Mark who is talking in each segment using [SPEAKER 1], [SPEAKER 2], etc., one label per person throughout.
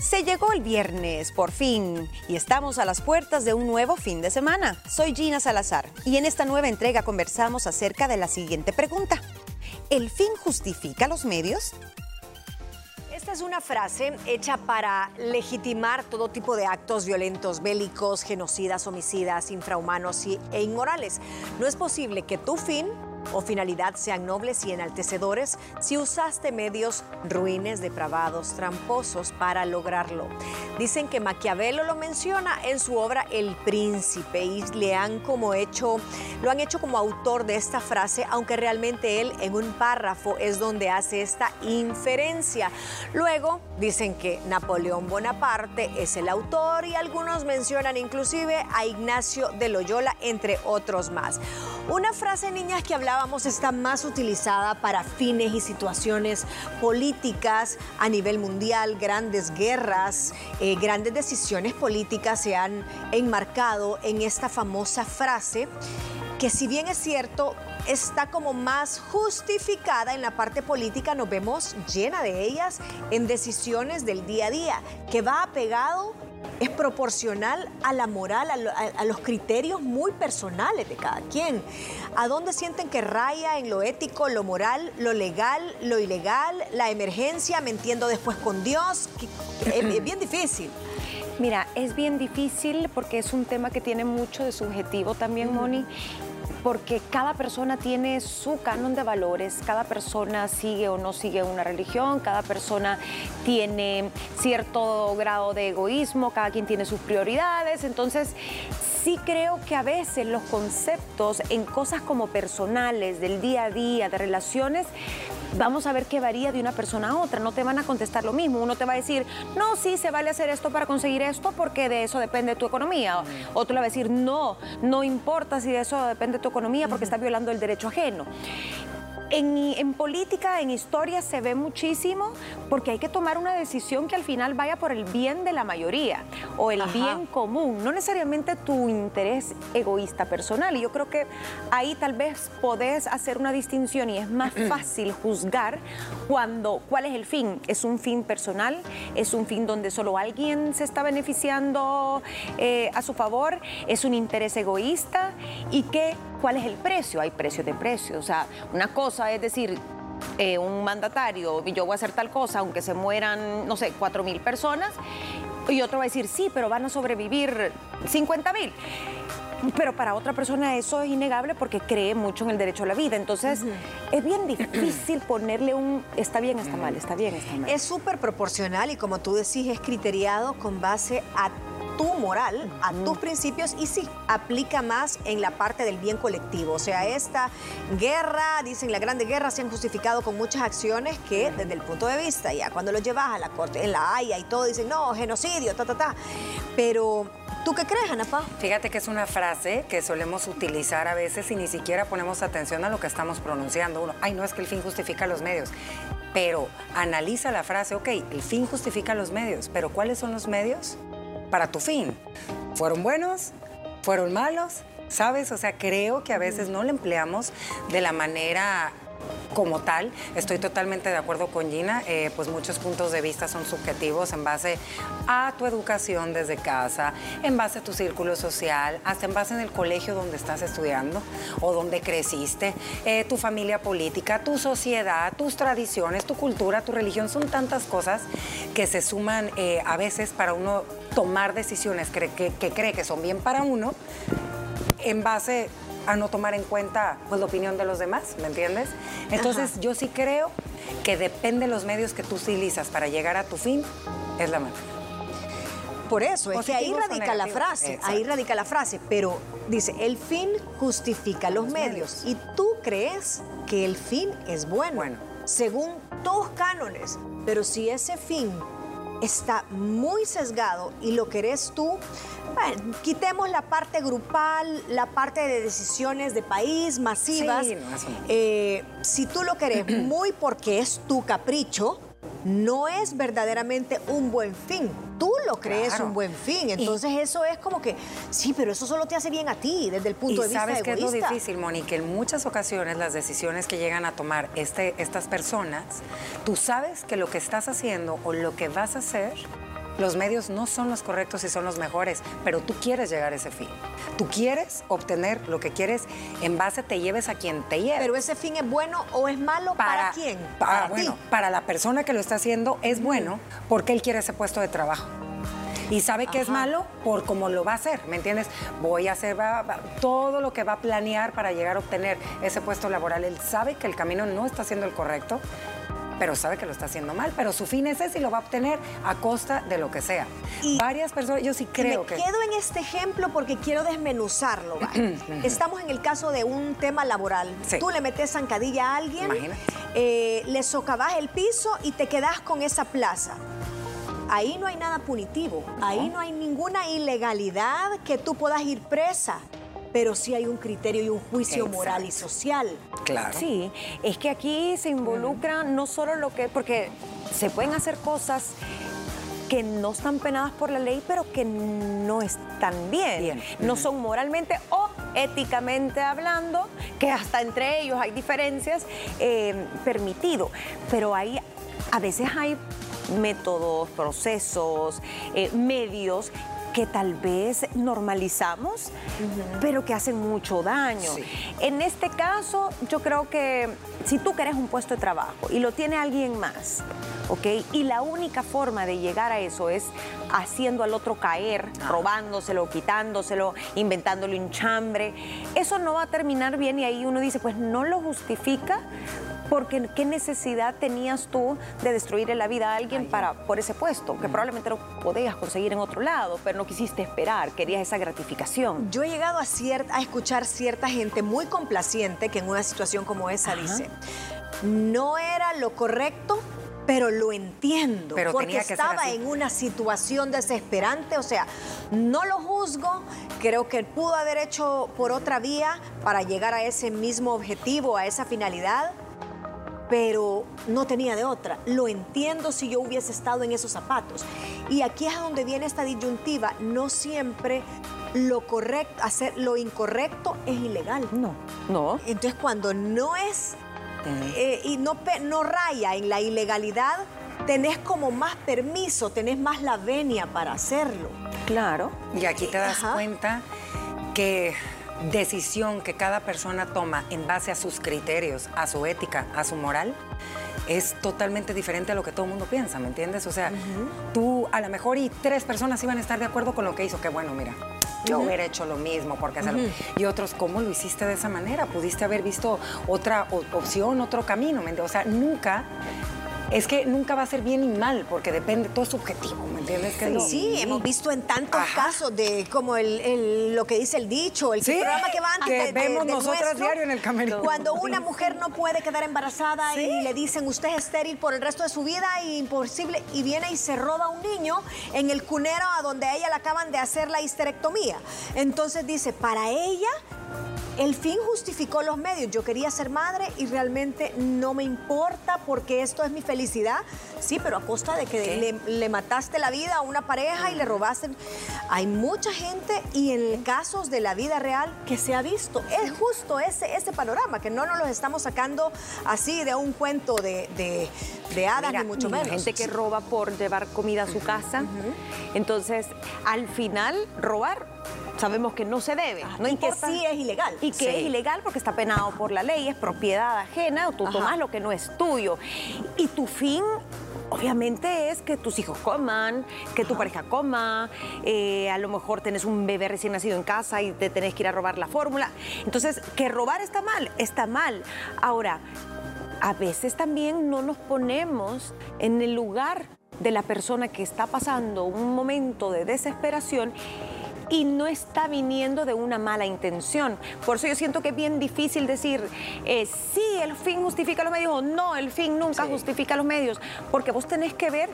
[SPEAKER 1] Se llegó el viernes, por fin, y estamos a las puertas de un nuevo fin de semana. Soy Gina Salazar y en esta nueva entrega conversamos acerca de la siguiente pregunta. ¿El fin justifica los medios?
[SPEAKER 2] Esta es una frase hecha para legitimar todo tipo de actos violentos, bélicos, genocidas, homicidas, infrahumanos e inmorales. No es posible que tu fin o finalidad sean nobles y enaltecedores si usaste medios ruines, depravados, tramposos para lograrlo. Dicen que Maquiavelo lo menciona en su obra El Príncipe y le han como hecho, lo han hecho como autor de esta frase, aunque realmente él en un párrafo es donde hace esta inferencia. Luego dicen que Napoleón Bonaparte es el autor y algunos mencionan inclusive a Ignacio de Loyola, entre otros más. Una frase, niñas, que está más utilizada para fines y situaciones políticas a nivel mundial, grandes guerras, eh, grandes decisiones políticas se han enmarcado en esta famosa frase que si bien es cierto, está como más justificada en la parte política, nos vemos llena de ellas en decisiones del día a día, que va apegado es proporcional a la moral, a, los criterios muy personales de cada quien. ¿A dónde sienten que raya en lo ético, lo moral, lo legal, lo ilegal, la emergencia, me entiendo después con Dios? Es, bien difícil.
[SPEAKER 3] Mira, es bien difícil porque es un tema que tiene mucho de subjetivo también, Moni, porque cada persona tiene su canon de valores, cada persona sigue o no sigue una religión, cada persona tiene cierto grado de egoísmo, cada quien tiene sus prioridades, entonces sí creo que a veces los conceptos en cosas como personales, del día a día, de relaciones, vamos a ver qué varía de una persona a otra. No te van a contestar lo mismo. Uno te va a decir, no, sí, se vale hacer esto para conseguir esto porque de eso depende tu economía. Otro le va a decir, no, no importa si de eso depende tu economía porque está violando el derecho ajeno. En, política, en historia se ve muchísimo porque hay que tomar una decisión que al final vaya por el bien de la mayoría o el bien común, no necesariamente tu interés egoísta personal. Y yo creo que ahí tal vez podés hacer una distinción y es más fácil juzgar cuando cuál es el fin. ¿Es un fin personal? ¿Es un fin donde solo alguien se está beneficiando eh, a su favor? ¿Es un interés egoísta? ¿Y qué cuál es el precio. Hay precios de precios. O sea, una cosa es decir, eh, un mandatario, yo voy a hacer tal cosa, aunque se mueran, no sé, 4 mil personas, y otro va a decir, sí, pero van a sobrevivir 50 mil. Pero para otra persona eso es innegable porque cree mucho en el derecho a la vida. Entonces, es bien difícil ponerle un está bien, está mal, está bien, está mal.
[SPEAKER 2] Es súper proporcional y como tú decís, es criteriado con base a tu moral, a tus principios y sí, aplica más en la parte del bien colectivo. O sea, esta guerra, dicen la grande guerra, se han justificado con muchas acciones que desde el punto de vista, ya cuando lo llevas a la corte, en la Haya y todo, dicen, no, genocidio, ta, ta, ta. Pero ¿Tú qué crees, Anapá?
[SPEAKER 4] Fíjate que es una frase que solemos utilizar a veces y ni siquiera ponemos atención a lo que estamos pronunciando. Uno, ay, no es que el fin justifica los medios. Pero analiza la frase, ok, el fin justifica los medios, pero ¿cuáles son los medios? Para tu fin. ¿Fueron buenos? ¿Fueron malos? ¿Sabes? O sea, creo que a veces no lo empleamos de la manera como tal. Estoy totalmente de acuerdo con Gina, eh, pues muchos puntos de vista son subjetivos en base a tu educación desde casa, en base a tu círculo social, hasta en base en el colegio donde estás estudiando o donde creciste, eh, tu familia política, tu sociedad, tus tradiciones, tu cultura, tu religión, son tantas cosas que se suman eh, a veces para uno tomar decisiones que, que cree que son bien para uno en base a no tomar en cuenta pues, la opinión de los demás, ¿me entiendes? Entonces yo sí creo que depende de los medios que tú utilizas para llegar a tu fin, es la manera.
[SPEAKER 2] Por eso, es que ahí radica la frase, ahí radica la frase, pero dice, el fin justifica los, medios. y tú crees que el fin es bueno, bueno, según tus cánones, pero si ese fin está muy sesgado y lo querés tú, bueno, quitemos la parte grupal, la parte de decisiones de país masivas. Eh, si tú lo querés muy porque es tu capricho, no es verdaderamente un buen fin. Tú lo crees un buen fin. Entonces eso es como que, sí, pero eso solo te hace bien a ti desde el punto de vista
[SPEAKER 4] sabes
[SPEAKER 2] que
[SPEAKER 4] es lo difícil, Monique. En muchas ocasiones las decisiones que llegan a tomar este, estas personas, tú sabes que lo que estás haciendo o lo que vas a hacer los medios no son los correctos y son los mejores, pero tú quieres llegar a ese fin. Tú quieres obtener lo que quieres en base te lleves a quien te lleve.
[SPEAKER 2] Pero ese fin es bueno o es malo para, quién?
[SPEAKER 4] Para, bueno, para la persona que lo está haciendo es bueno porque él quiere ese puesto de trabajo y sabe que es malo por cómo lo va a hacer, ¿me entiendes? Voy a hacer todo lo que va a planear para llegar a obtener ese puesto laboral. Él sabe que el camino no está siendo el correcto, pero sabe que lo está haciendo mal, pero su fin es ese y lo va a obtener a costa de lo que sea. Y Varias personas, yo sí creo
[SPEAKER 2] me
[SPEAKER 4] que...
[SPEAKER 2] quedo en este ejemplo porque quiero desmenuzarlo. Estamos en el caso de un tema laboral. Tú le metes zancadilla a alguien, eh, le socavas el piso y te quedas con esa plaza. Ahí no hay nada punitivo, ahí no hay ninguna ilegalidad que tú puedas ir presa pero sí hay un criterio y un juicio moral y social.
[SPEAKER 3] Claro. Sí, es que aquí se involucra no solo lo que, porque se pueden hacer cosas que no están penadas por la ley, pero que no están bien. No son moralmente o éticamente hablando, que hasta entre ellos hay diferencias, eh, permitido. Pero hay, a veces hay métodos, procesos, eh, medios que tal vez normalizamos, pero que hacen mucho daño. En este caso, yo creo que si tú quieres un puesto de trabajo y lo tiene alguien más, ¿ok? Y la única forma de llegar a eso es haciendo al otro caer, ah. robándoselo, quitándoselo, inventándole un chambre, eso no va a terminar bien y ahí uno dice, pues no lo justifica, porque qué necesidad tenías tú de destruirle la vida a alguien para, por ese puesto, que probablemente lo podías conseguir en otro lado, pero no quisiste esperar, querías esa gratificación.
[SPEAKER 2] Yo he llegado a, a escuchar cierta gente muy complaciente que en una situación como esa dice, no era lo correcto, pero lo entiendo, pero porque estaba en una situación desesperante, o sea, no lo juzgo, creo que pudo haber hecho por otra vía para llegar a ese mismo objetivo, a esa finalidad, pero no tenía de otra. Lo entiendo si yo hubiese estado en esos zapatos. Y aquí es donde viene esta disyuntiva. No siempre lo correcto, hacer lo incorrecto es ilegal.
[SPEAKER 3] No, no.
[SPEAKER 2] Entonces cuando no es eh, y no, no raya en la ilegalidad, tenés como más permiso, tenés más la venia para hacerlo.
[SPEAKER 3] Claro.
[SPEAKER 4] Y aquí te das cuenta que decisión que cada persona toma en base a sus criterios, a su ética, a su moral, es totalmente diferente a lo que todo el mundo piensa, ¿me entiendes? O sea, tú a lo mejor y tres personas iban a estar de acuerdo con lo que hizo, que bueno, mira, yo hubiera hecho lo mismo, porque hacerlo. Y otros, ¿cómo lo hiciste de esa manera? Pudiste haber visto otra opción, otro camino, ¿me entiendes? O sea, nunca es que nunca va a ser bien y mal, porque depende, todo subjetivo, ¿me entiendes?
[SPEAKER 2] sí, hemos visto en tantos casos de como el, lo que dice el dicho, el programa que va antes
[SPEAKER 4] que vemos nosotras diario en el camerino.
[SPEAKER 2] Cuando una mujer no puede quedar embarazada y le dicen usted es estéril por el resto de su vida y imposible, y viene y se roba a un niño en el cunero a donde a ella le acaban de hacer la histerectomía. Entonces dice, para ella el fin justificó los medios. Yo quería ser madre y realmente no me importa porque esto es mi felicidad. Sí, pero a costa de que le, mataste la vida a una pareja y le robaste. Hay mucha gente y en casos de la vida real que se ha visto. Es justo ese, ese panorama, que no nos lo estamos sacando así de un cuento de, de, hadas, ni mucho menos.
[SPEAKER 3] Gente que roba por llevar comida a su casa. Entonces, al final, robar sabemos que no se debe.
[SPEAKER 2] no y que sí es ilegal.
[SPEAKER 3] Y que es ilegal porque está penado por la ley, es propiedad ajena, o tú tomas lo que no es tuyo. Y tu fin obviamente es que tus hijos coman, que tu pareja coma, eh, a lo mejor tenés un bebé recién nacido en casa y te tenés que ir a robar la fórmula. Entonces, que robar está mal, está mal. Ahora, a veces también no nos ponemos en el lugar de la persona que está pasando un momento de desesperación y no está viniendo de una mala intención. Por eso yo siento que es bien difícil decir, eh, sí, el fin justifica los medios o no, el fin nunca justifica los medios, porque vos tenés que ver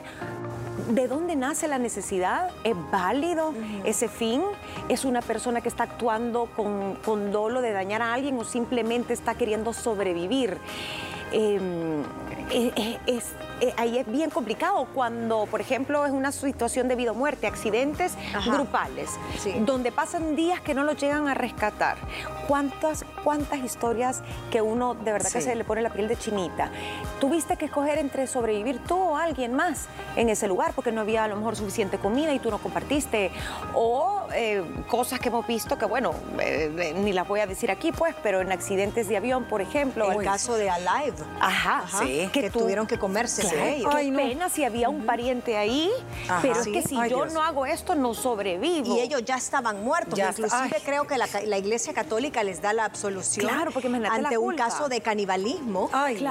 [SPEAKER 3] ¿De dónde nace la necesidad? ¿Es válido ese fin? ¿Es una persona que está actuando con, con, dolo de dañar a alguien o simplemente está queriendo sobrevivir? Em, e, e, es, eh, ahí es bien complicado cuando, por ejemplo, es una situación de vida o muerte, accidentes grupales, donde pasan días que no los llegan a rescatar. ¿Cuántas, cuántas historias que uno de verdad que se le pone la piel de chinita? Tuviste que escoger entre sobrevivir tú o alguien más en ese lugar porque no había a lo mejor suficiente comida y tú no compartiste. O eh, cosas que hemos visto que, bueno, eh, ni las voy a decir aquí, pues, pero en accidentes de avión, por ejemplo.
[SPEAKER 2] El caso de Alive.
[SPEAKER 3] Ajá, sí.
[SPEAKER 2] Que, tuvieron que comerse.
[SPEAKER 3] Claro, qué pena si había un pariente ahí, pero es que si yo no hago esto, no sobrevivo.
[SPEAKER 2] Y ellos ya estaban muertos. Inclusive creo que la, Iglesia Católica les da la absolución
[SPEAKER 3] claro, porque
[SPEAKER 2] ante un caso de canibalismo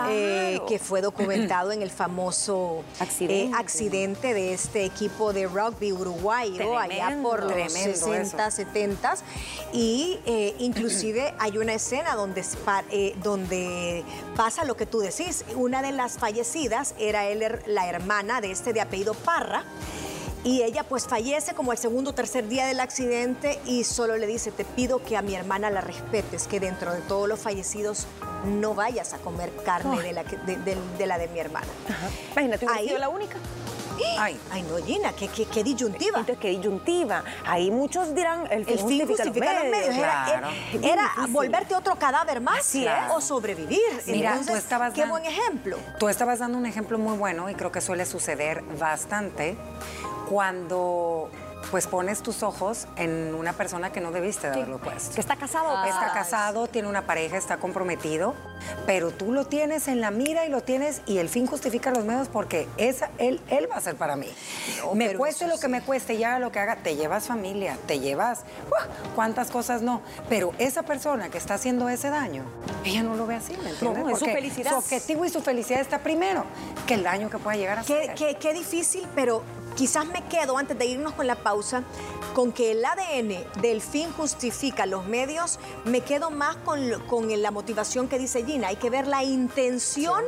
[SPEAKER 2] eh, que fue documentado en el famoso accidente. de este equipo de rugby uruguayo allá por los 60, 70 y eh, inclusive hay una escena donde, eh, donde pasa lo que tú decís. Una de las fallecidas era él, la hermana de este de apellido Parra. Y ella pues fallece como el segundo o tercer día del accidente y solo le dice, te pido que a mi hermana la respetes, que dentro de todos los fallecidos no vayas a comer carne de, la, de, la de mi hermana.
[SPEAKER 3] Imagínate, ¿hubiera sido la única?
[SPEAKER 2] Ay, ay no, Gina, qué, qué, disyuntiva.
[SPEAKER 3] Entonces, qué disyuntiva. Ahí muchos dirán, el fin, justifica, los medios.
[SPEAKER 2] Era, volverte otro cadáver más o sobrevivir.
[SPEAKER 4] Mira, tú estabas
[SPEAKER 2] qué buen ejemplo.
[SPEAKER 4] Tú estabas dando un ejemplo muy bueno y creo que suele suceder bastante cuando pues pones tus ojos en una persona que no debiste de haberlo puesto.
[SPEAKER 3] Que está casado.
[SPEAKER 4] está casado, tiene una pareja, está comprometido, pero tú lo tienes en la mira y lo tienes y el fin justifica los medios porque esa, él, él va a ser para mí. me cueste lo que me cueste, ya lo que haga, te llevas familia, te llevas, cuántas cosas no, pero esa persona que está haciendo ese daño, ella no lo ve así, ¿me entiendes?
[SPEAKER 3] No, su felicidad.
[SPEAKER 4] Su objetivo y su felicidad está primero que el daño que pueda llegar a
[SPEAKER 2] ser. Qué, qué difícil, pero quizás me quedo, antes de irnos con la pausa, con que el ADN del fin justifica los medios, me quedo más con, con la motivación que dice Gina. Hay que ver la intención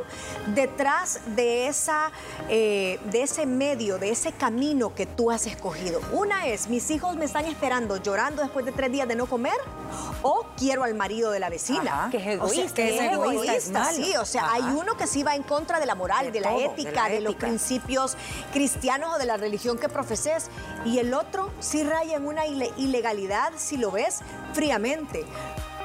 [SPEAKER 2] detrás de, esa, eh, de ese medio, de ese camino que tú has escogido. Una es, mis hijos me están esperando llorando después de tres días de no comer, o quiero al marido de la vecina.
[SPEAKER 3] que es egoísta.
[SPEAKER 2] que es egoísta, sí. O sea, hay uno que sí va en contra de la moral, de, la ética, de, los principios cristianos o de la religión que profeses, y el otro sí raya en una ilegalidad si lo ves fríamente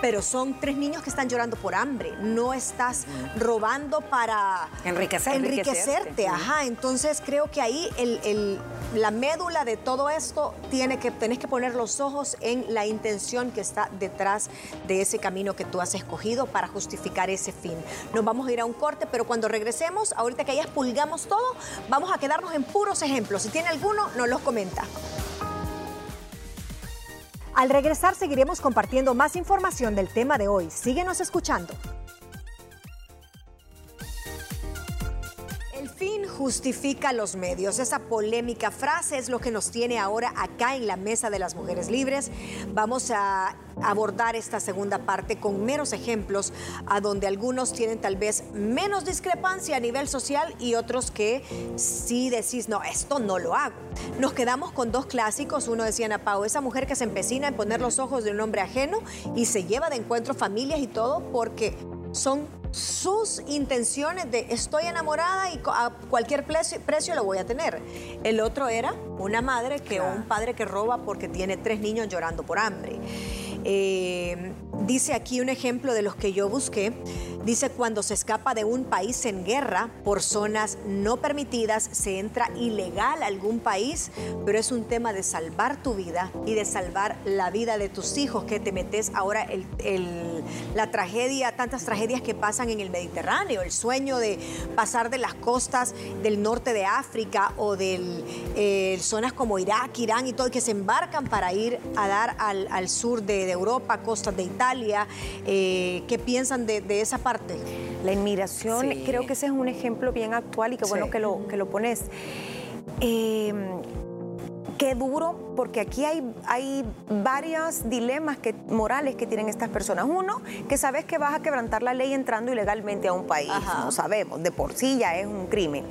[SPEAKER 2] pero son tres niños que están llorando por hambre. No estás robando para enriquecerte. Ajá, entonces creo que ahí la médula de todo esto tiene que, tenés que poner los ojos en la intención que está detrás de ese camino que tú has escogido para justificar ese fin. Nos vamos a ir a un corte, pero cuando regresemos, ahorita que ya expulgamos todo, vamos a quedarnos en puros ejemplos. Si tiene alguno, nos los comenta. Al regresar seguiremos compartiendo más información del tema de hoy. Síguenos escuchando. Fin justifica los medios. Esa polémica frase es lo que nos tiene ahora acá en la Mesa de las Mujeres Libres. Vamos a abordar esta segunda parte con meros ejemplos a donde algunos tienen tal vez menos discrepancia a nivel social y otros que sí decís, no, esto no lo hago. Nos quedamos con dos clásicos. Uno decía Ana Pau, esa mujer que se empecina en poner los ojos de un hombre ajeno y se lleva de encuentro familias y todo porque son sus intenciones de estoy enamorada y a cualquier precio, lo voy a tener. El otro era una madre que o un padre que roba porque tiene tres niños llorando por hambre. Eh, dice aquí un ejemplo de los que yo busqué. Dice, cuando se escapa de un país en guerra por zonas no permitidas, se entra ilegal a algún país, pero es un tema de salvar tu vida y de salvar la vida de tus hijos, que te metes ahora el, la tragedia, tantas tragedias que pasan en el Mediterráneo, el sueño de pasar de las costas del norte de África o de eh, zonas como Irak, Irán y todo, que se embarcan para ir a dar al, sur de, Europa, costas de Italia. Eh, ¿Qué piensan de, de esa parte?
[SPEAKER 3] La inmigración, creo que ese es un ejemplo bien actual y qué bueno que lo, que lo pones. Eh, qué duro, porque aquí hay, hay varios dilemas que, morales que tienen estas personas. Uno, que sabes que vas a quebrantar la ley entrando ilegalmente a un país, no sabemos, de por sí ya es un crimen.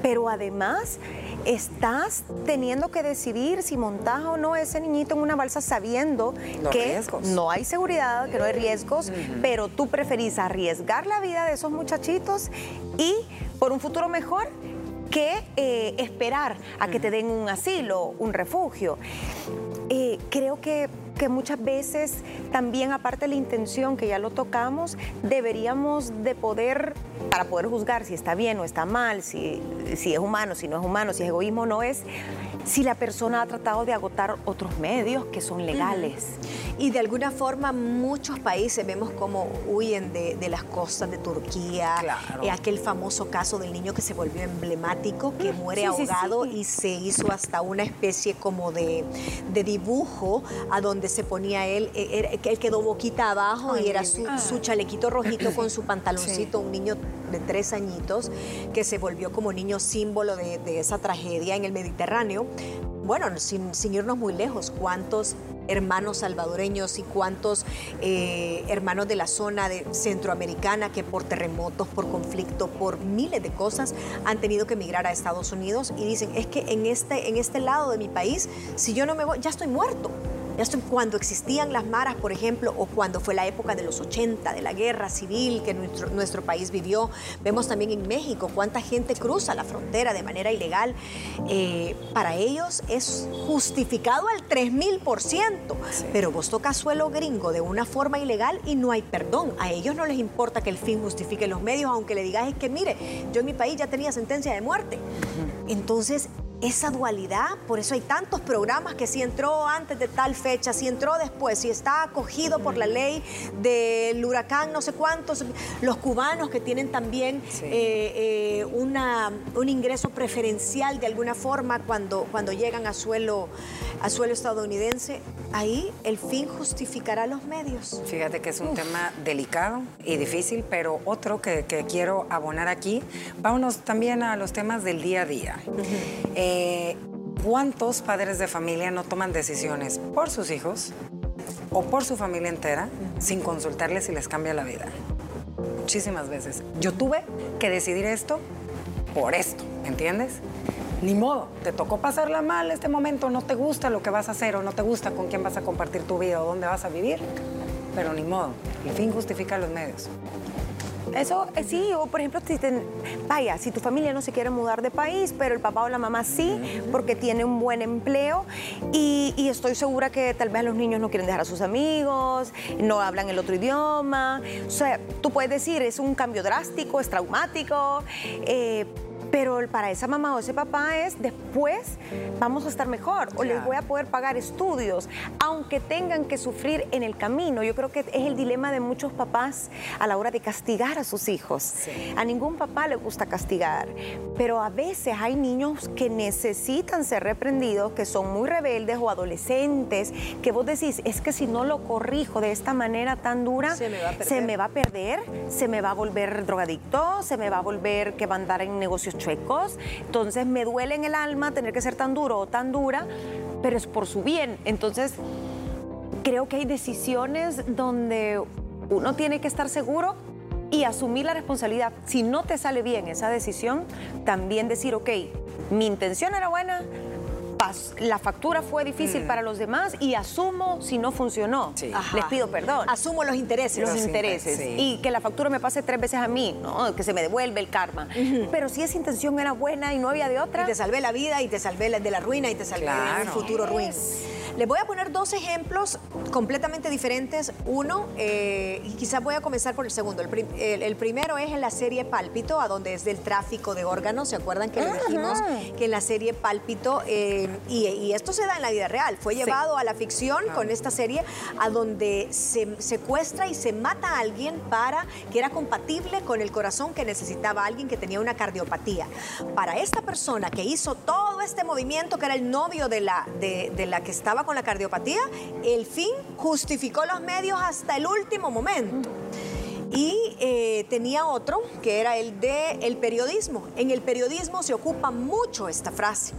[SPEAKER 3] Pero además estás teniendo que decidir si montas o no ese niñito en una balsa sabiendo que no hay seguridad, que no hay riesgos, pero tú preferís arriesgar la vida de esos muchachitos y por un futuro mejor que eh, esperar a que te den un asilo, un refugio. Eh, creo que, que, muchas veces también, aparte de la intención, que ya lo tocamos, deberíamos de poder, para poder juzgar si está bien o está mal, si, si es humano, si no es humano, si es egoísmo o no es, si la persona ha tratado de agotar otros medios que son legales.
[SPEAKER 2] Y de alguna forma muchos países vemos cómo huyen de, las costas de Turquía, eh, aquel famoso caso del niño que se volvió emblemático, que muere ahogado y se hizo hasta una especie como de, dibujo a donde se ponía él, eh, él quedó boquita abajo y era su, chalequito rojito con su pantaloncito, un niño de tres añitos que se volvió como niño símbolo de, esa tragedia en el Mediterráneo. Bueno, sin, sin irnos muy lejos, ¿cuántos hermanos salvadoreños y cuántos eh, hermanos de la zona de centroamericana que por terremotos, por conflicto, por miles de cosas han tenido que emigrar a Estados Unidos y dicen, es que en este, en este lado de mi país, si yo no me voy, ya estoy muerto. Esto cuando existían las maras, por ejemplo, o cuando fue la época de los 80, de la guerra civil que nuestro, nuestro país vivió. Vemos también en México cuánta gente cruza la frontera de manera ilegal. Eh, para ellos es justificado al 3000%, pero vos tocas suelo gringo de una forma ilegal y no hay perdón. A ellos no les importa que el fin justifique los medios, aunque le digas es que mire, yo en mi país ya tenía sentencia de muerte. Entonces, esa dualidad, por eso hay tantos programas que si entró antes de tal fecha, si entró después, si está acogido por la ley del huracán, no sé cuántos, los cubanos que tienen también eh, eh, una, un ingreso preferencial de alguna forma cuando, cuando llegan a suelo, a suelo estadounidense, ahí el fin justificará los medios.
[SPEAKER 4] Fíjate que es un tema delicado y difícil, pero otro que, quiero abonar aquí, vámonos también a los temas del día a día. Eh, ¿Cuántos padres de familia no toman decisiones por sus hijos o por su familia entera sin consultarles si les cambia la vida? Muchísimas veces. Yo tuve que decidir esto por esto, ¿me entiendes? Ni modo, te tocó pasarla mal este momento, no te gusta lo que vas a hacer o no te gusta con quién vas a compartir tu vida o dónde vas a vivir, pero ni modo, el fin justifica los medios.
[SPEAKER 3] Eso eh, sí, o por ejemplo, si vaya, si tu familia no se quiere mudar de país, pero el papá o la mamá sí, porque tiene un buen empleo y, estoy segura que tal vez los niños no quieren dejar a sus amigos, no hablan el otro idioma. O sea, tú puedes decir, es un cambio drástico, es traumático, eh, pero para esa mamá o ese papá es después vamos a estar mejor o les voy a poder pagar estudios, aunque tengan que sufrir en el camino. Yo creo que es el dilema de muchos papás a la hora de castigar a sus hijos. A ningún papá le gusta castigar, pero a veces hay niños que necesitan ser reprendidos, que son muy rebeldes o adolescentes, que vos decís, es que si no lo corrijo de esta manera tan dura, se me va a perder, se me va a, perder, se me va a volver drogadicto, se me va a volver que va a andar en negocios entonces me duele en el alma tener que ser tan duro o tan dura, pero es por su bien. Entonces, creo que hay decisiones donde uno tiene que estar seguro y asumir la responsabilidad. Si no te sale bien esa decisión, también decir, ok, mi intención era buena, la factura fue difícil mm. para los demás y asumo si no funcionó. Les pido perdón.
[SPEAKER 2] Asumo los intereses.
[SPEAKER 3] Los, intereses. Y que la factura me pase tres veces a mí, ¿no? que se me devuelve el karma. Pero si esa intención era buena y no había de otra.
[SPEAKER 2] Y te salvé la vida y te salvé de la ruina y te salvé un futuro ruin. Les voy a poner dos ejemplos completamente diferentes. Uno, eh, y quizás voy a comenzar por el segundo. El, primero es en la serie Pálpito, a donde es del tráfico de órganos. ¿Se acuerdan que le dijimos que en la serie Pálpito, eh, y, esto se da en la vida real, fue llevado a la ficción con esta serie, a donde se secuestra y se mata a alguien para que era compatible con el corazón que necesitaba alguien que tenía una cardiopatía. Para esta persona que hizo todo este movimiento, que era el novio de la, de la que estaba con la cardiopatía, el fin justificó los medios hasta el último momento. Y eh, tenía otro que era el de el periodismo. En el periodismo se ocupa mucho esta frase.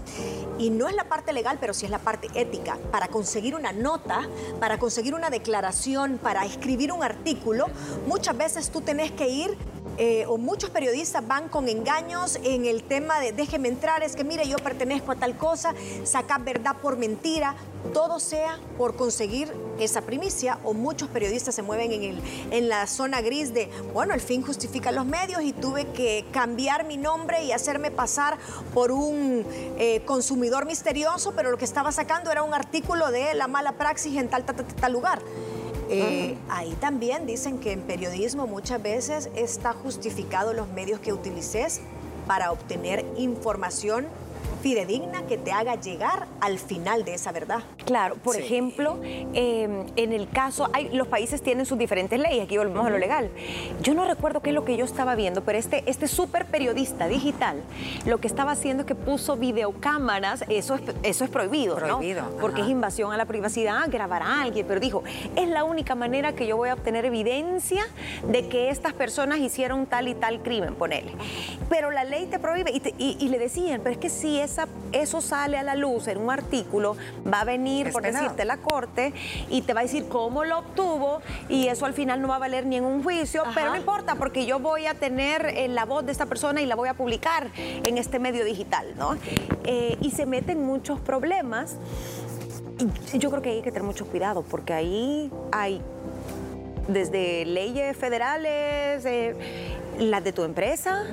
[SPEAKER 2] Y no es la parte legal, pero sí es la parte ética. Para conseguir una nota, para conseguir una declaración, para escribir un artículo, muchas veces tú tenés que ir eh, o muchos periodistas van con engaños en el tema de déjeme entrar, es que mire, yo pertenezco a tal cosa, sacar verdad por mentira, todo sea por conseguir esa primicia o muchos periodistas se mueven en, el, en la zona gris de, bueno, el fin justifica los medios y tuve que cambiar mi nombre y hacerme pasar por un eh, consumidor misterioso, pero lo que estaba sacando era un artículo de la mala praxis en tal, tal, tal, tal lugar. Eh, ahí también dicen que en periodismo muchas veces está justificado los medios que utilices para obtener información fidedigna que te haga llegar al final de esa verdad.
[SPEAKER 3] Claro, por ejemplo, em, en el caso, hay, los países tienen sus diferentes leyes, aquí volvemos a lo legal. Yo no recuerdo qué es lo que yo estaba viendo, pero este, este súper periodista digital lo que estaba haciendo es que puso videocámaras, eso es, eso es prohibido,
[SPEAKER 4] Prohibido,
[SPEAKER 3] ¿no? Porque
[SPEAKER 4] ajá.
[SPEAKER 3] es invasión a la privacidad, grabar a alguien, pero dijo, es la única manera que yo voy a obtener evidencia de que estas personas hicieron tal y tal crimen, ponele. Pero la ley te prohíbe y, te- y- y le decían, pero es que si esa, eso sale a la luz en un artículo, va a venir,
[SPEAKER 4] Es
[SPEAKER 3] por
[SPEAKER 4] penado.
[SPEAKER 3] decirte, la corte y te va a decir cómo lo obtuvo y eso al final no va a valer ni en un juicio,
[SPEAKER 2] Ajá.
[SPEAKER 3] pero no importa porque yo voy a tener eh, la voz de esta persona y la voy a publicar en este medio digital, ¿no? Eh, y se meten muchos problemas. Y yo creo que hay que tener mucho cuidado porque ahí hay desde leyes federales, eh, las de tu empresa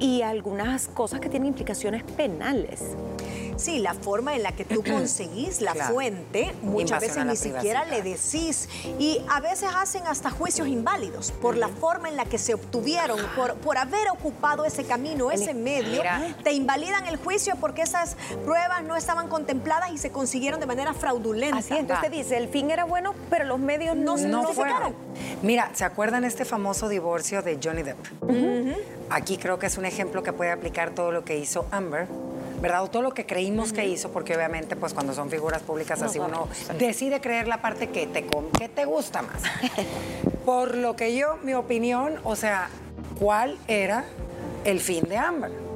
[SPEAKER 3] y algunas cosas que tienen implicaciones penales.
[SPEAKER 2] Sí, la forma en la que tú conseguís la
[SPEAKER 4] Claro.
[SPEAKER 2] fuente, muchas
[SPEAKER 4] Invasión
[SPEAKER 2] veces ni siquiera le decís. Y a veces hacen hasta juicios inválidos por la forma en la que se obtuvieron, por, por haber ocupado ese camino, ese medio.
[SPEAKER 4] Mira.
[SPEAKER 2] Te invalidan el juicio porque esas pruebas no estaban contempladas y se consiguieron de manera fraudulenta.
[SPEAKER 3] Así es, entonces te dice, el fin era bueno, pero los medios no, se
[SPEAKER 4] no fueron. Mira, ¿se acuerdan este famoso divorcio de Johnny Depp? Aquí creo que es un ejemplo que puede aplicar todo lo que hizo Amber. ¿Verdad? O todo lo que creímos que hizo, porque obviamente, pues cuando son figuras públicas así uno decide creer la parte que te, que te gusta más. Por lo que yo, mi opinión, o sea, ¿cuál era el fin de Amber?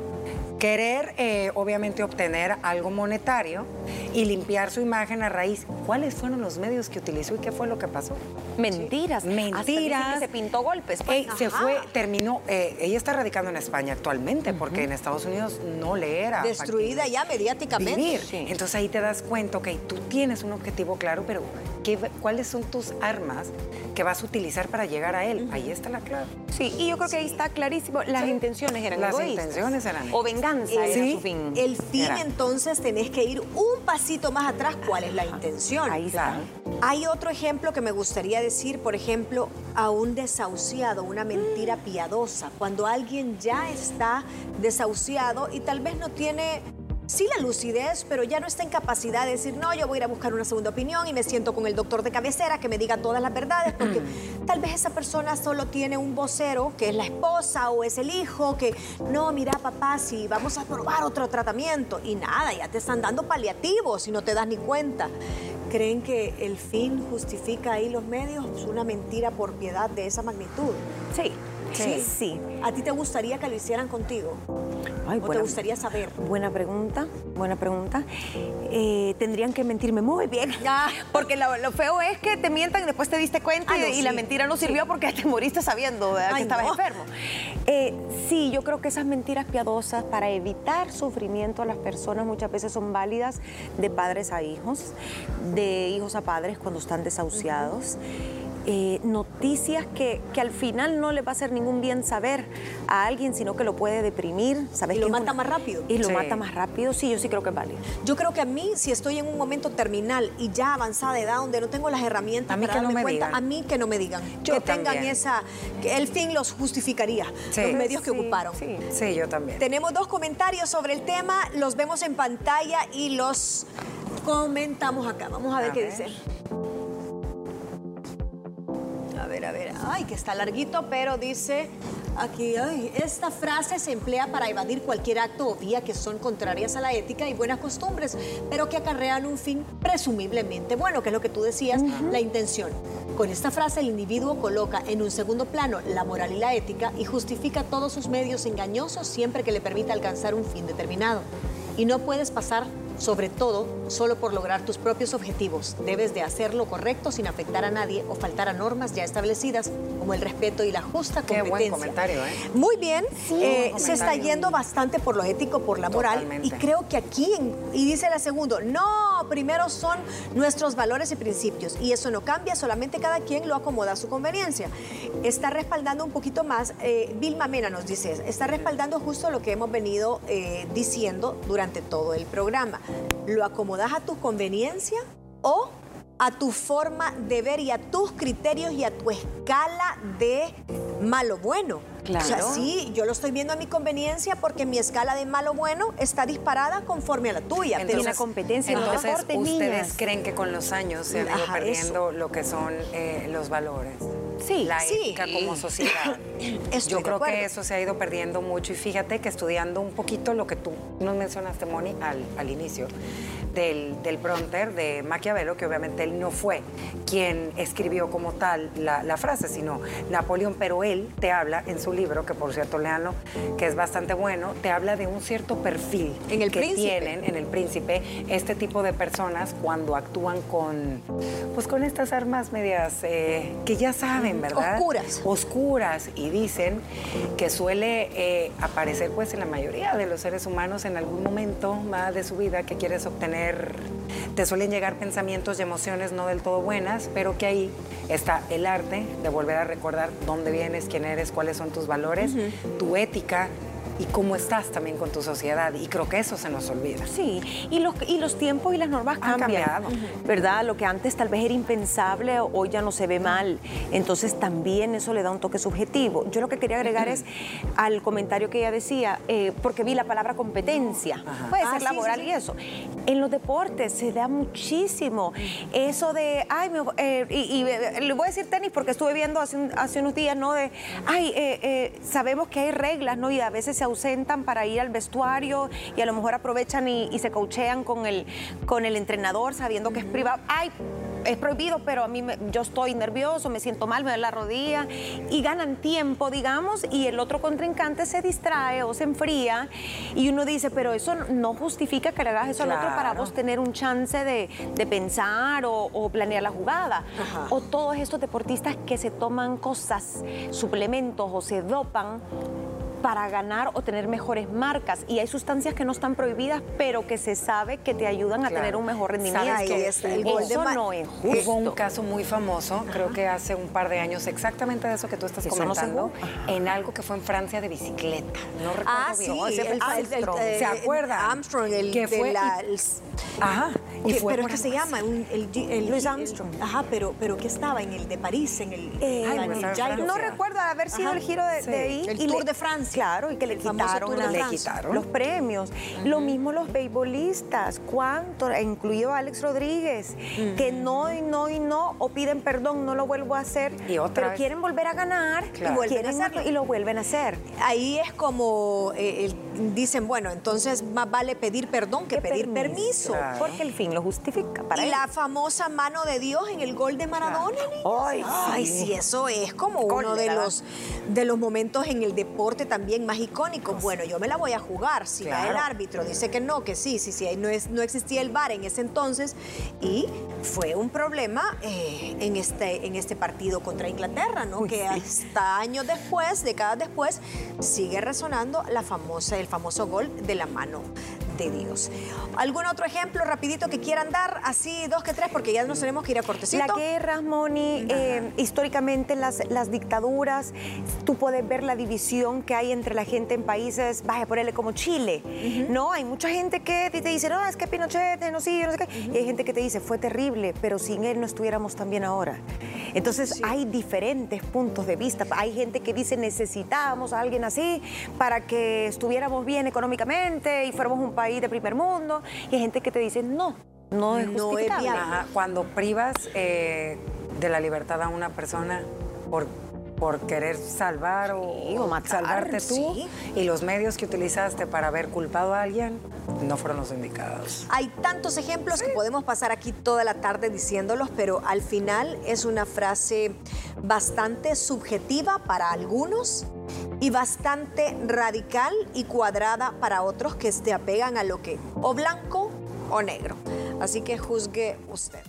[SPEAKER 4] Querer, eh, obviamente, obtener algo monetario y limpiar su imagen a raíz. ¿Cuáles fueron los medios que utilizó y qué fue lo que pasó?
[SPEAKER 3] Mentiras. Dicen
[SPEAKER 4] Mentiras.
[SPEAKER 3] que se pintó golpes. pues.
[SPEAKER 4] Ey, se fue, terminó. eh, ella está radicando en España actualmente porque en Estados Unidos no le era.
[SPEAKER 2] Destruida
[SPEAKER 4] factible
[SPEAKER 2] ya mediáticamente.
[SPEAKER 4] Vivir.
[SPEAKER 3] Sí.
[SPEAKER 4] Entonces ahí te das cuenta, ok, tú tienes un objetivo claro, pero ¿qué- ¿cuáles son tus armas que vas a utilizar para llegar a él? Ahí está la clave.
[SPEAKER 3] Sí, y yo creo que ahí está clarísimo. Las intenciones eran
[SPEAKER 4] Las
[SPEAKER 3] egoístas.
[SPEAKER 4] intenciones eran
[SPEAKER 3] O venganza era
[SPEAKER 4] Sí.
[SPEAKER 3] su fin.
[SPEAKER 2] El fin,
[SPEAKER 4] Era.
[SPEAKER 2] entonces, tenés que ir un pasito más atrás. ¿Cuál es la intención?
[SPEAKER 3] Ahí está.
[SPEAKER 2] Hay otro ejemplo que me gustaría decir, por ejemplo, a un desahuciado, una mentira piadosa, cuando alguien ya está desahuciado y tal vez no tiene, sí la lucidez, pero ya no está en capacidad de decir, no, yo voy a ir a buscar una segunda opinión y me siento con el doctor de cabecera que me diga todas las verdades, porque tal vez esa persona solo tiene un vocero, que es la esposa o es el hijo, que, no, mira papá, si vamos a probar otro tratamiento y nada, ya te están dando paliativos y no te das ni cuenta. ¿Creen que el fin justifica ahí los medios? Es una mentira por piedad de esa magnitud.
[SPEAKER 3] Sí, sí,
[SPEAKER 2] Sí. ¿A ti te gustaría que lo hicieran contigo?
[SPEAKER 3] Ay,
[SPEAKER 2] ¿O te gustaría saber?
[SPEAKER 3] Buena pregunta, buena pregunta. Eh, tendrían que mentirme muy bien.
[SPEAKER 2] Ya.
[SPEAKER 3] Porque lo, lo feo es que te mientan y después te diste cuenta
[SPEAKER 2] Ah,
[SPEAKER 3] y,
[SPEAKER 2] no,
[SPEAKER 3] y
[SPEAKER 2] sí.
[SPEAKER 3] la mentira no sirvió porque te moriste sabiendo ¿verdad? que
[SPEAKER 2] Ay,
[SPEAKER 3] estabas
[SPEAKER 2] no.
[SPEAKER 3] enfermo. Eh, sí, yo creo que esas mentiras piadosas para evitar sufrimiento a las personas muchas veces son válidas de padres a hijos, de hijos a padres cuando están desahuciados. Eh, noticias que, que al final no le va a hacer ningún bien saber a alguien, sino que lo puede deprimir. ¿sabes
[SPEAKER 2] Y lo mata más rápido.
[SPEAKER 3] Y lo
[SPEAKER 4] Sí.
[SPEAKER 3] mata más rápido, sí, yo sí creo que es válido.
[SPEAKER 2] Yo creo que a mí, si estoy en un momento terminal y ya avanzada de edad, donde no tengo las herramientas
[SPEAKER 4] A mí
[SPEAKER 2] para
[SPEAKER 4] que no
[SPEAKER 2] darme
[SPEAKER 4] me
[SPEAKER 2] cuenta,
[SPEAKER 4] digan.
[SPEAKER 2] a mí que no me digan.
[SPEAKER 4] Yo
[SPEAKER 2] que tengan
[SPEAKER 4] también.
[SPEAKER 2] esa. que el fin los justificaría,
[SPEAKER 4] Sí.
[SPEAKER 2] los medios que ocuparon.
[SPEAKER 3] sí.
[SPEAKER 4] Sí, yo también.
[SPEAKER 2] Tenemos dos comentarios sobre el tema, los vemos en pantalla y los comentamos acá. Vamos a ver
[SPEAKER 4] A
[SPEAKER 2] qué
[SPEAKER 4] ver.
[SPEAKER 2] dice. Ver, a ver. Ay, que está larguito, pero dice aquí, ay, esta frase se emplea para evadir cualquier acto o vía que son contrarias a la ética y buenas costumbres, pero que acarrean un fin presumiblemente bueno, que es lo que tú decías, la intención. Con esta frase el individuo coloca en un segundo plano la moral y la ética y justifica todos sus medios engañosos siempre que le permita alcanzar un fin determinado. Y no puedes pasar sobre todo solo por lograr tus propios objetivos. Debes de hacer lo correcto sin afectar a nadie o faltar a normas ya establecidas como el respeto y la justa
[SPEAKER 4] Qué
[SPEAKER 2] competencia.
[SPEAKER 4] buen comentario, ¿eh?
[SPEAKER 2] Muy bien, eh, se está yendo bastante por lo ético, por la moral.
[SPEAKER 4] Totalmente.
[SPEAKER 2] Y creo que aquí, en- y dice la segunda, no, primero son nuestros valores y principios. Y eso no cambia, solamente cada quien lo acomoda a su conveniencia. Está respaldando un poquito más, eh, Vilma Mena nos dice, está respaldando justo lo que hemos venido eh, diciendo durante todo el programa. ¿Lo acomodas a tu conveniencia o a tu forma de ver y a tus criterios y a tu escala de malo bueno?
[SPEAKER 3] Claro.
[SPEAKER 2] O sea, sí, yo lo estoy viendo a mi conveniencia porque mi escala de malo bueno está disparada conforme a la tuya. pero-
[SPEAKER 3] la competencia
[SPEAKER 4] entonces, ¿ustedes
[SPEAKER 3] niñas.
[SPEAKER 4] creen que con los años se han ido
[SPEAKER 2] Ajá,
[SPEAKER 4] perdiendo lo que son eh, los valores?
[SPEAKER 3] Sí,
[SPEAKER 4] La
[SPEAKER 2] sí.
[SPEAKER 4] ética como sociedad.
[SPEAKER 2] Estoy
[SPEAKER 4] Yo creo que eso se ha ido perdiendo mucho y fíjate que estudiando un poquito lo que tú nos mencionaste, Moni, al, al inicio del, del pronter de Maquiavelo, que obviamente él no fue quien escribió como tal la, la frase, sino Napoleón, pero él te habla en su libro, que por cierto leanlo, que es bastante bueno, te habla de un cierto perfil
[SPEAKER 2] En El
[SPEAKER 4] que
[SPEAKER 2] Príncipe.
[SPEAKER 4] tienen en el príncipe este tipo de personas cuando actúan con pues con estas armas medias eh, que ya saben, ¿verdad?
[SPEAKER 2] Oscuras.
[SPEAKER 4] Oscuras y dicen que suele eh, aparecer pues en la mayoría de los seres humanos en algún momento más de su vida que quieres obtener te suelen llegar pensamientos y emociones no del todo buenas, pero que ahí está el arte de volver a recordar dónde vienes, quién eres, cuáles son tus valores, tu ética y cómo estás también con tu sociedad. Y creo que eso se nos olvida.
[SPEAKER 3] Sí, y los, y los tiempos y las normas
[SPEAKER 4] Han
[SPEAKER 3] cambian.
[SPEAKER 4] cambiado.
[SPEAKER 3] ¿Verdad? Lo que antes tal vez era impensable, hoy ya no se ve mal. Entonces también eso le da un toque subjetivo. Yo lo que quería agregar es al comentario que ella decía, eh, porque vi la palabra competencia. Puede
[SPEAKER 2] Ah,
[SPEAKER 3] ser
[SPEAKER 2] sí,
[SPEAKER 3] laboral
[SPEAKER 2] sí,
[SPEAKER 3] y eso. En los deportes se da muchísimo. Eso de, ay, me- eh, y, y, eh, le voy a decir tenis porque estuve viendo hace, un- hace unos días, ¿no? De, ay, eh, sabemos que hay reglas, ¿no? Y a veces se ausentan para ir al vestuario y a lo mejor aprovechan y, y se coachean con el, con el entrenador sabiendo que es privado. Ay, es prohibido, pero a mí me- yo estoy nervioso, me siento mal, me da la rodilla y ganan tiempo, digamos, y el otro contrincante se distrae o se enfría y uno dice, pero eso no justifica que le hagas eso al otro para vos tener un chance de, de pensar o, o planear la jugada.
[SPEAKER 2] Ajá.
[SPEAKER 3] O todos estos deportistas que se toman cosas, suplementos o se dopan para ganar o tener mejores marcas. Y hay sustancias que no están prohibidas, pero que se sabe que te ayudan a tener un mejor rendimiento.
[SPEAKER 4] ¿Sabes
[SPEAKER 2] Ahí está el gol
[SPEAKER 3] Eso no es
[SPEAKER 4] Hubo un
[SPEAKER 3] justo.
[SPEAKER 4] caso muy famoso, creo que hace un par de años, exactamente de eso que tú estás
[SPEAKER 3] Eso no
[SPEAKER 4] comentando, en algo que fue en Francia de bicicleta. No recuerdo
[SPEAKER 2] Ah,
[SPEAKER 4] bien.
[SPEAKER 2] sí,
[SPEAKER 3] ese fue
[SPEAKER 2] el- el-
[SPEAKER 3] Armstrong.
[SPEAKER 2] el-
[SPEAKER 4] ¿Se
[SPEAKER 2] eh,
[SPEAKER 4] acuerdan?
[SPEAKER 2] Armstrong, el
[SPEAKER 4] Que
[SPEAKER 2] de
[SPEAKER 4] fue
[SPEAKER 2] la-
[SPEAKER 4] y- Ajá. Y
[SPEAKER 2] que-
[SPEAKER 4] fue
[SPEAKER 2] pero
[SPEAKER 4] por
[SPEAKER 2] ¿qué se llama? El, el-
[SPEAKER 3] Armstrong.
[SPEAKER 2] Ajá, pero, pero ¿qué estaba? En el de París, en el,
[SPEAKER 3] Eh.
[SPEAKER 4] Francia.
[SPEAKER 3] No recuerdo haber sido
[SPEAKER 2] Ajá.
[SPEAKER 3] el giro de,
[SPEAKER 4] Sí.
[SPEAKER 3] de ahí.
[SPEAKER 2] El
[SPEAKER 3] y
[SPEAKER 2] Tour de Francia.
[SPEAKER 3] Claro, y que le quitaron, las-
[SPEAKER 4] Le quitaron.
[SPEAKER 3] los premios. Lo mismo los beisbolistas, ¿cuánto? Incluido Alex Rodríguez, que no y no y no, o piden perdón, no lo vuelvo a hacer,
[SPEAKER 4] Y otra
[SPEAKER 3] pero
[SPEAKER 4] vez.
[SPEAKER 3] quieren volver a ganar
[SPEAKER 4] Claro.
[SPEAKER 3] y,
[SPEAKER 2] a
[SPEAKER 3] lo vuelven a hacer.
[SPEAKER 2] Ahí es como eh, el- dicen, bueno, entonces más vale pedir perdón que
[SPEAKER 3] ¿Qué
[SPEAKER 2] pedir permiso.
[SPEAKER 4] Claro.
[SPEAKER 3] Porque el fin lo justifica para
[SPEAKER 2] y
[SPEAKER 3] él.
[SPEAKER 2] la famosa mano de Dios en el gol de Maradona.
[SPEAKER 3] Ay,
[SPEAKER 2] Ay,
[SPEAKER 3] sí.
[SPEAKER 2] eso es como uno de los, de los momentos en el deporte también más icónicos. Bueno, yo me la voy a jugar. Si ya el
[SPEAKER 4] Claro.
[SPEAKER 2] árbitro dice que no, que sí, sí, sí, no, es, no existía el VAR en ese entonces. Y fue un problema eh, en, este, en este partido contra Inglaterra, ¿no? que hasta años después, décadas después, sigue resonando la famosa, el famoso gol de la mano de Dios. ¿Algún otro ejemplo rapidito que quieran dar? Así, dos que tres, porque ya nos tenemos que ir a cortecito.
[SPEAKER 3] La guerra, Moni, eh, históricamente las, las dictaduras, tú puedes ver la división que hay entre la gente en países, vaya, ponerle como Chile, ¿no? Hay mucha gente que te dice, no, es que Pinochet, no sí, no sé qué. Y hay gente que te dice, fue terrible, pero sin él no estuviéramos tan bien ahora. Entonces hay diferentes puntos de vista. Hay gente que dice, necesitábamos a alguien así para que estuviéramos bien económicamente y fuéramos un país de primer mundo. Y hay gente que te dice, no, no es
[SPEAKER 2] No es
[SPEAKER 3] justificable.
[SPEAKER 2] viable.
[SPEAKER 4] Ajá, Cuando privas eh, de la libertad a una persona por, por querer salvar o,
[SPEAKER 3] Sí, o matar,
[SPEAKER 4] salvarte tú
[SPEAKER 2] sí.
[SPEAKER 4] y los medios que utilizaste para haber culpado a alguien no fueron los indicados.
[SPEAKER 2] Hay tantos ejemplos que podemos pasar aquí toda la tarde diciéndolos, pero al final es una frase bastante subjetiva para algunos y bastante radical y cuadrada para otros que se apegan a lo que o blanco o negro. Así que juzgue usted.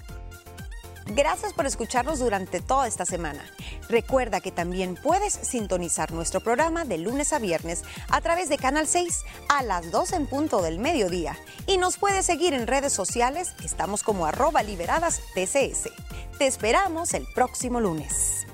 [SPEAKER 3] Gracias por escucharnos durante toda esta semana. Recuerda que también puedes sintonizar nuestro programa de lunes a viernes a través de Canal 6 a las 2 en punto del mediodía. Y nos puedes seguir en redes sociales, estamos como arroba liberadas TCS. Te esperamos el próximo lunes.